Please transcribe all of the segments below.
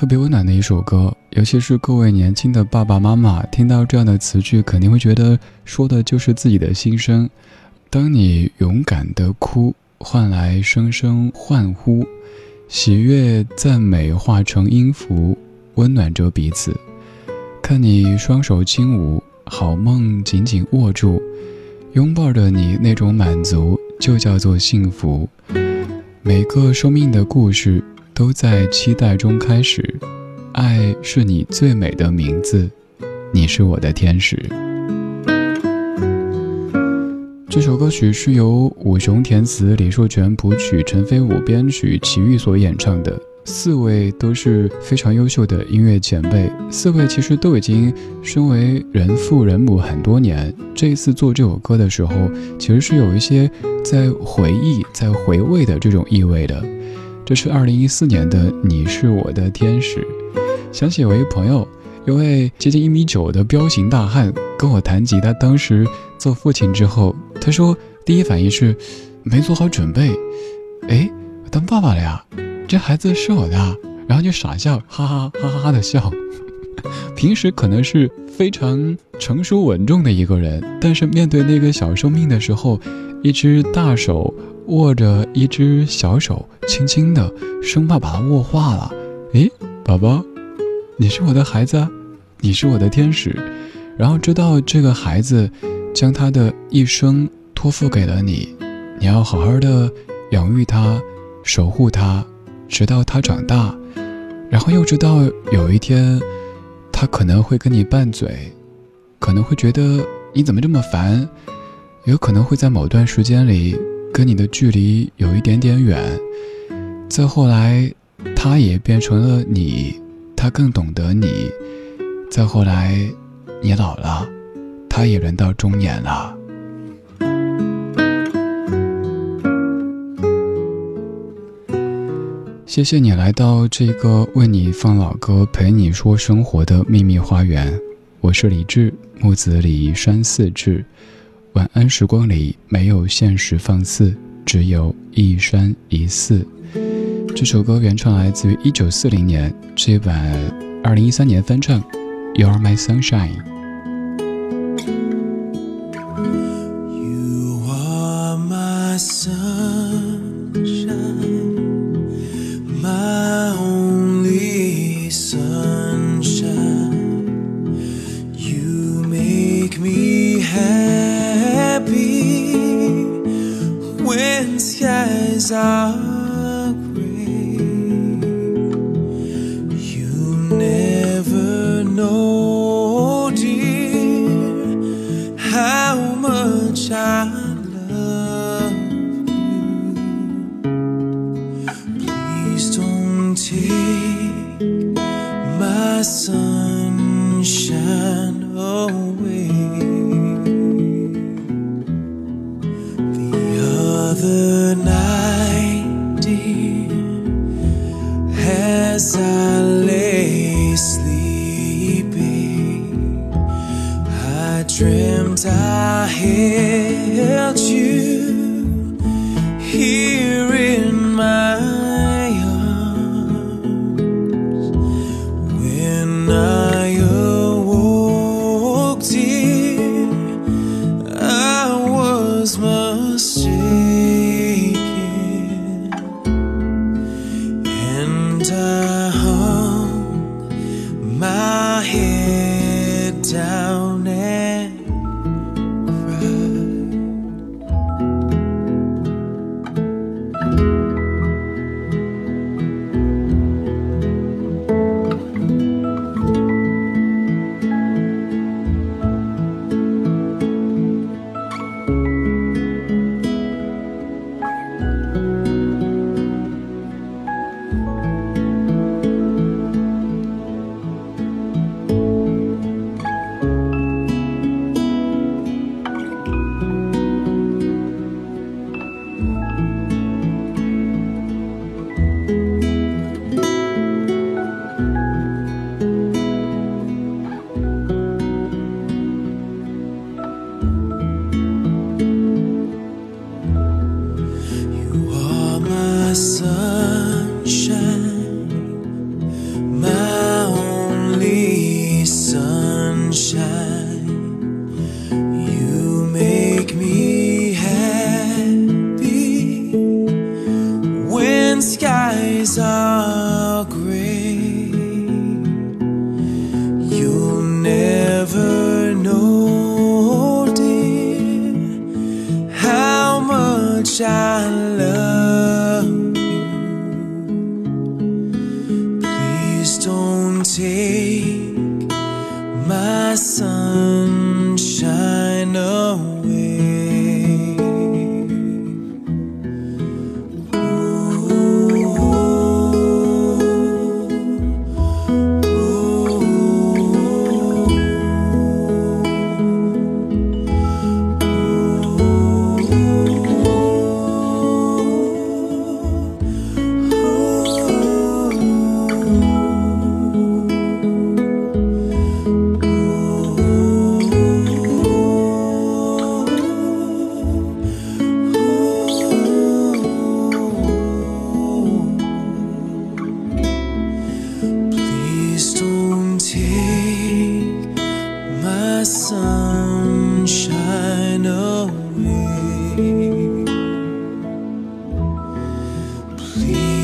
特别温暖的一首歌，尤其是各位年轻的爸爸妈妈听到这样的词句，肯定会觉得说的就是自己的心声。当你勇敢的哭，换来声声欢呼，喜悦赞美化成音符，温暖着彼此。看你双手轻舞，好梦紧紧握住，拥抱着你那种满足，就叫做幸福。每个生命的故事。都在期待中开始，爱是你最美的名字，你是我的天使。这首歌曲是由武雄填词，李硕全谱曲，陈飞武编曲，齐豫所演唱的。四位都是非常优秀的音乐前辈，四位其实都已经身为人父人母很多年。这一次做这首歌的时候，其实是有一些在回忆、在回味的这种意味的。这是二零一四年的《你是我的天使》，想起有一朋友，一位接近一米九的彪形大汉，跟我谈及他当时做父亲之后，他说第一反应是没做好准备，哎，当爸爸了呀，这孩子是我的，然后就傻笑，哈哈哈哈哈的笑。平时可能是非常成熟稳重的一个人，但是面对那个小生命的时候，一只大手。握着一只小手，轻轻的，生怕把它握化了。诶，宝宝，你是我的孩子，你是我的天使。然后知道这个孩子将他的一生托付给了你，你要好好的养育他，守护他，直到他长大。然后又知道有一天，他可能会跟你拌嘴，可能会觉得你怎么这么烦，有可能会在某段时间里跟你的距离有一点点远。再后来，他也变成了你，他更懂得你。再后来，你老了，他也人到中年了。谢谢你来到这个为你放老歌、陪你说生活的秘密花园。我是李志，木子李山寺志。晚安时光里没有现实放肆，只有一山一寺。这首歌原唱来自于一九四零年，这版二零一三年翻唱。You are my sunshine。desire.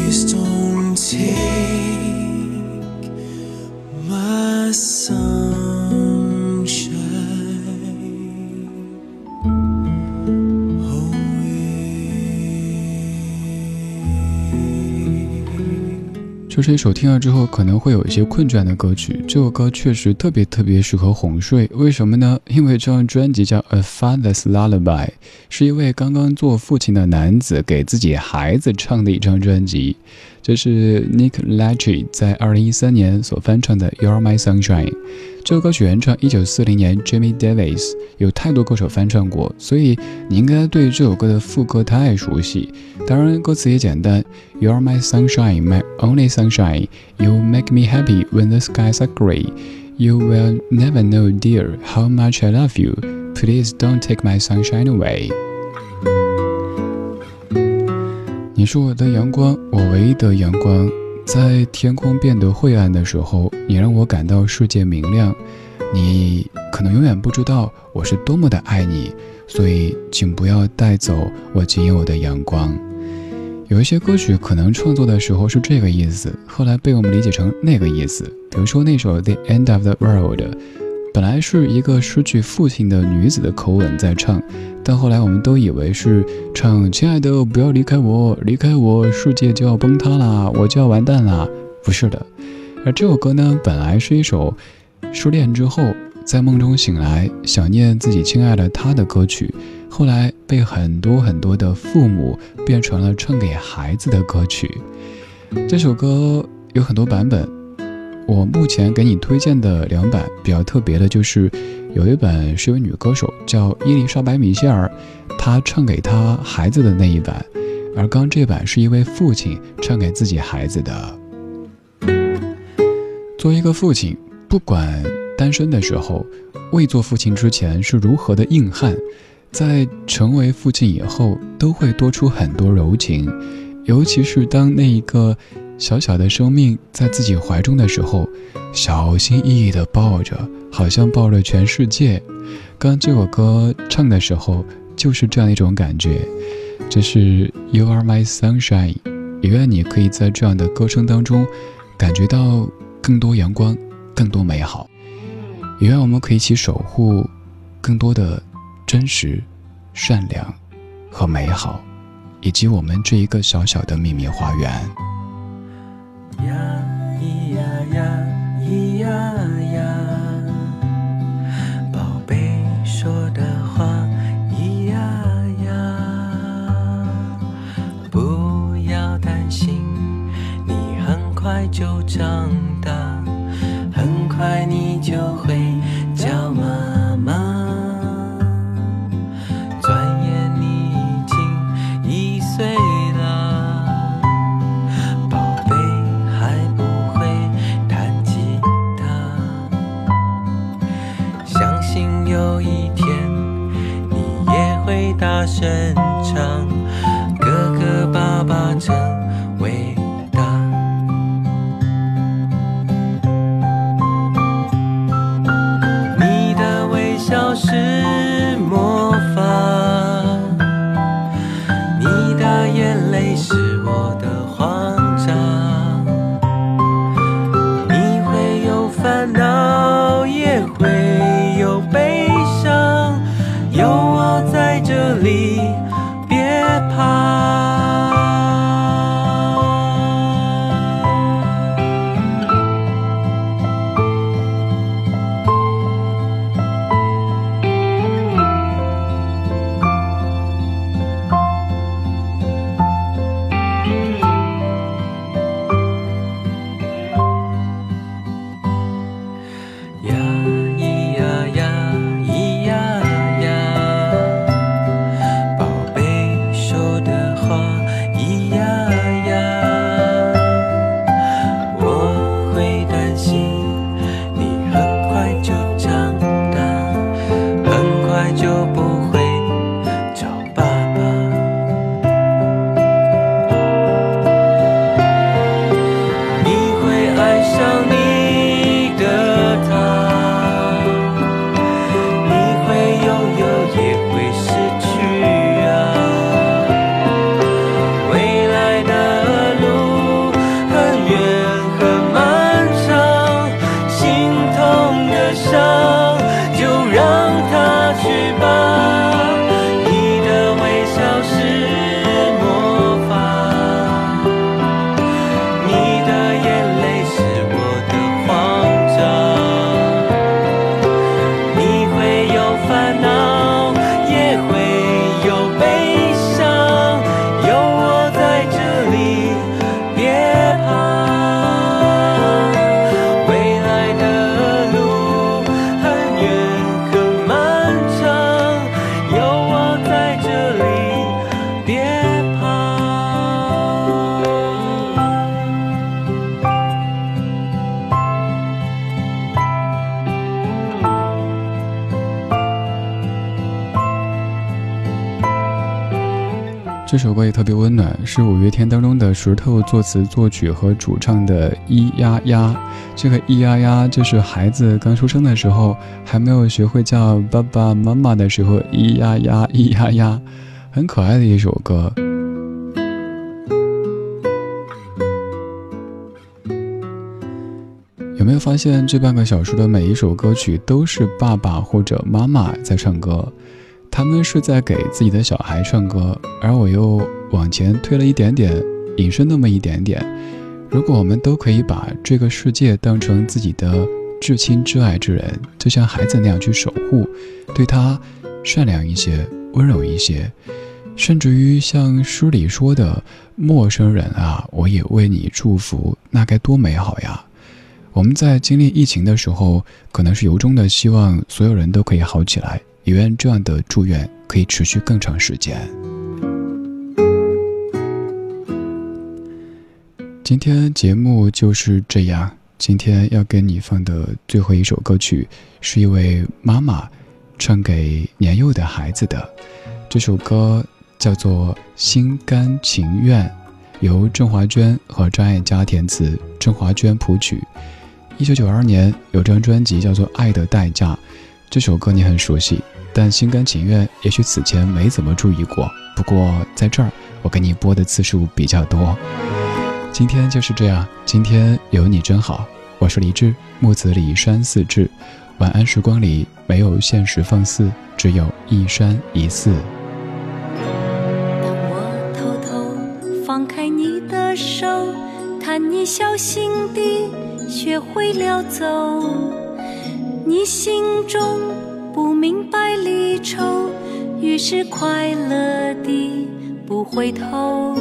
Please don't take 这是一首听了之后可能会有一些困倦的歌曲。这首歌确实特别特别适合哄睡，为什么呢？因为这张专辑叫《A Father's Lullaby》，是一位刚刚做父亲的男子给自己孩子唱的一张专辑。这是 Nick Lachey 在二零一三年所翻唱的《You're My Sunshine》。这首歌曲原唱一九四零年 Jimmy Davis，有太多歌手翻唱过，所以你应该对这首歌的副歌太熟悉。当然，歌词也简单：You're my sunshine, my only sunshine. You make me happy when the skies are gray. You will never know, dear, how much I love you. Please don't take my sunshine away. 你是我的阳光，我唯一的阳光。在天空变得晦暗的时候，你让我感到世界明亮。你可能永远不知道我是多么的爱你，所以请不要带走我仅有的阳光。有一些歌曲可能创作的时候是这个意思，后来被我们理解成那个意思。比如说那首《The End of the World》。本来是一个失去父亲的女子的口吻在唱，但后来我们都以为是唱“亲爱的，不要离开我，离开我，世界就要崩塌啦，我就要完蛋啦”。不是的，而这首歌呢，本来是一首失恋之后在梦中醒来想念自己亲爱的他的歌曲，后来被很多很多的父母变成了唱给孩子的歌曲。这首歌有很多版本。我目前给你推荐的两版比较特别的，就是有一版是一位女歌手叫伊丽莎白·米歇尔，她唱给她孩子的那一版，而刚这版是一位父亲唱给自己孩子的。作为一个父亲，不管单身的时候，未做父亲之前是如何的硬汉，在成为父亲以后，都会多出很多柔情，尤其是当那一个。小小的生命在自己怀中的时候，小心翼翼地抱着，好像抱着全世界。刚这首歌唱的时候，就是这样一种感觉。这是 You Are My Sunshine，也愿你可以在这样的歌声当中，感觉到更多阳光，更多美好。也愿我们可以一起守护更多的真实、善良和美好，以及我们这一个小小的秘密花园。呀咿呀呀咿呀呀，宝贝说的话咿呀呀，不要担心，你很快就长大，很快你就会这首歌也特别温暖，是五月天当中的石头作词作曲和主唱的《咿呀呀》。这个咿呀呀，就是孩子刚出生的时候，还没有学会叫爸爸妈妈的时候，咿呀呀，咿呀呀，很可爱的一首歌。有没有发现，这半个小时的每一首歌曲都是爸爸或者妈妈在唱歌？他们是在给自己的小孩唱歌，而我又往前推了一点点，隐身那么一点点。如果我们都可以把这个世界当成自己的至亲至爱之人，就像孩子那样去守护，对他善良一些，温柔一些，甚至于像诗里说的“陌生人啊，我也为你祝福”，那该多美好呀！我们在经历疫情的时候，可能是由衷的希望所有人都可以好起来。也愿这样的祝愿可以持续更长时间。今天节目就是这样。今天要给你放的最后一首歌曲，是一位妈妈唱给年幼的孩子的。这首歌叫做《心甘情愿》，由郑华娟和张艾嘉填词，郑华娟谱曲。一九九二年有张专辑叫做《爱的代价》，这首歌你很熟悉。但心甘情愿，也许此前没怎么注意过。不过在这儿，我给你播的次数比较多。今天就是这样，今天有你真好。我是李志，木子李山四志。晚安时光里没有现实放肆，只有一山一寺。当我偷偷放开你的手，看你小心地学会了走，你心中。不明白离愁，于是快乐地不回头。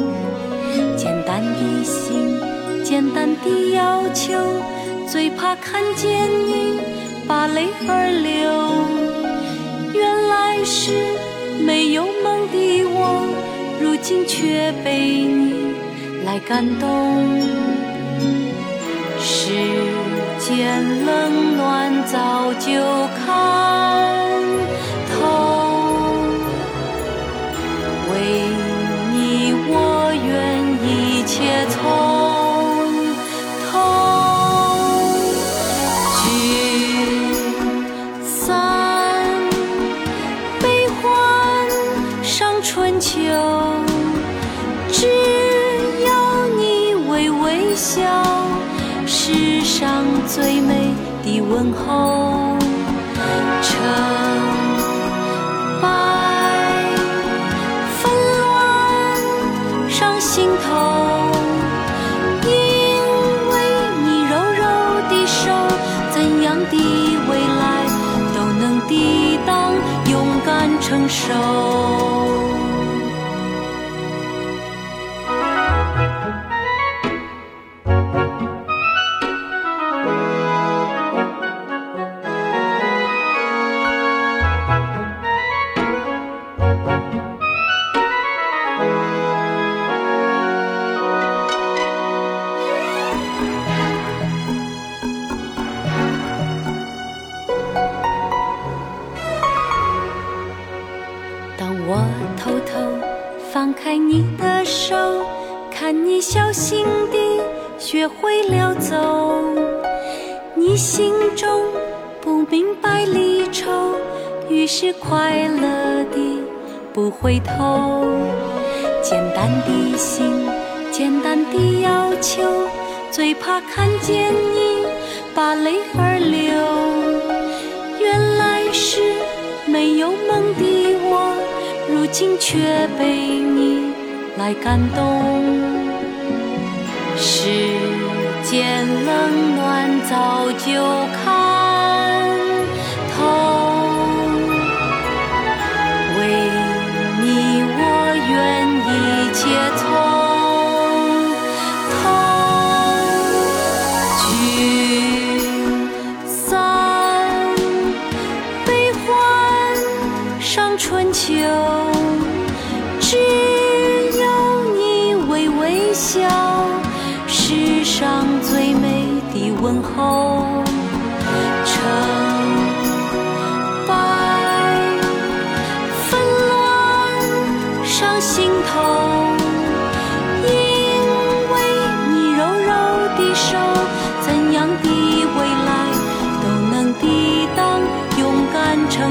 简单的心，简单的要求，最怕看见你把泪儿流。原来是没有梦的我，如今却被你来感动。是见冷暖早就看世上最美的问候，成。学会了走，你心中不明白离愁，于是快乐地不回头。简单的心，简单的要求，最怕看见你把泪儿流。原来是没有梦的我，如今却被你来感动。是天冷暖早就看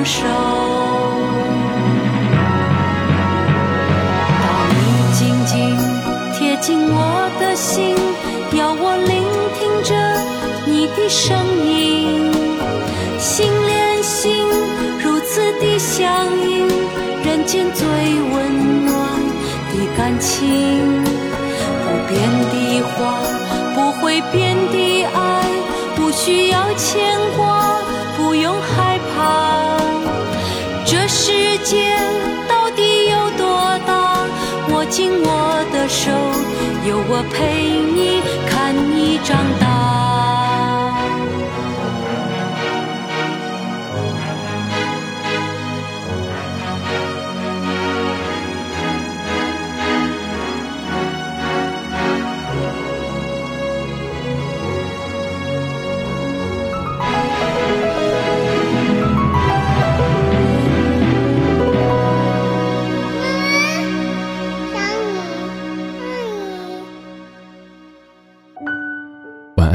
手。当你紧紧贴近我的心，要我聆听着你的声音，心连心，如此的相依，人间最温暖的感情，不变的话，不会变的爱，不需要牵挂，界到底有多大？握紧我的手，有我陪你，看你长大。